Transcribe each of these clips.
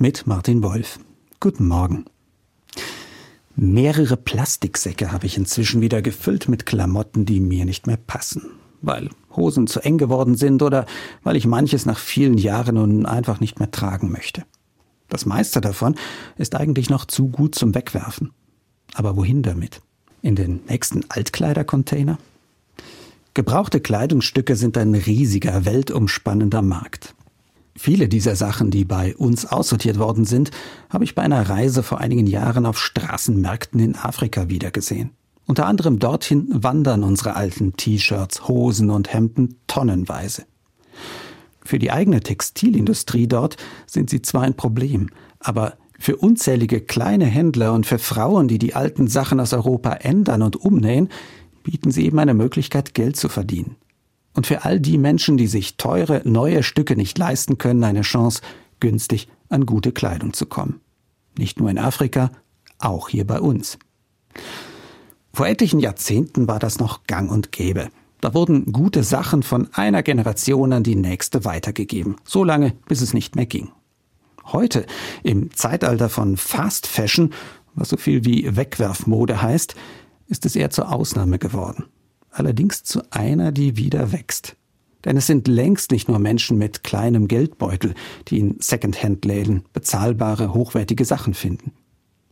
mit Martin Wolf. Guten Morgen. Mehrere Plastiksäcke habe ich inzwischen wieder gefüllt mit Klamotten, die mir nicht mehr passen. Weil Hosen zu eng geworden sind oder weil ich manches nach vielen Jahren nun einfach nicht mehr tragen möchte. Das meiste davon ist eigentlich noch zu gut zum Wegwerfen. Aber wohin damit? In den nächsten Altkleidercontainer? Gebrauchte Kleidungsstücke sind ein riesiger, weltumspannender Markt. Viele dieser Sachen, die bei uns aussortiert worden sind, habe ich bei einer Reise vor einigen Jahren auf Straßenmärkten in Afrika wiedergesehen. Unter anderem dorthin wandern unsere alten T-Shirts, Hosen und Hemden tonnenweise. Für die eigene Textilindustrie dort sind sie zwar ein Problem, aber für unzählige kleine Händler und für Frauen, die die alten Sachen aus Europa ändern und umnähen, bieten sie eben eine Möglichkeit, Geld zu verdienen und für all die Menschen, die sich teure, neue Stücke nicht leisten können, eine Chance, günstig an gute Kleidung zu kommen. Nicht nur in Afrika, auch hier bei uns. Vor etlichen Jahrzehnten war das noch gang und gäbe. Da wurden gute Sachen von einer Generation an die nächste weitergegeben, so lange, bis es nicht mehr ging. Heute, im Zeitalter von Fast Fashion, was so viel wie Wegwerfmode heißt, ist es eher zur Ausnahme geworden allerdings zu einer, die wieder wächst. Denn es sind längst nicht nur Menschen mit kleinem Geldbeutel, die in Secondhand-Läden bezahlbare, hochwertige Sachen finden.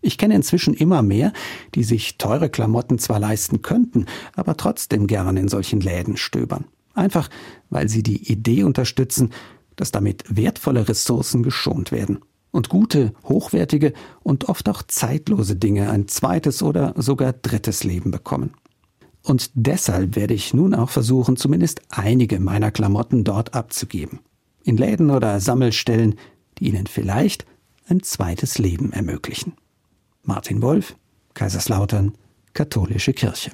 Ich kenne inzwischen immer mehr, die sich teure Klamotten zwar leisten könnten, aber trotzdem gern in solchen Läden stöbern. Einfach, weil sie die Idee unterstützen, dass damit wertvolle Ressourcen geschont werden und gute, hochwertige und oft auch zeitlose Dinge ein zweites oder sogar drittes Leben bekommen. Und deshalb werde ich nun auch versuchen, zumindest einige meiner Klamotten dort abzugeben. In Läden oder Sammelstellen, die Ihnen vielleicht ein zweites Leben ermöglichen. Martin Wolf, Kaiserslautern, Katholische Kirche.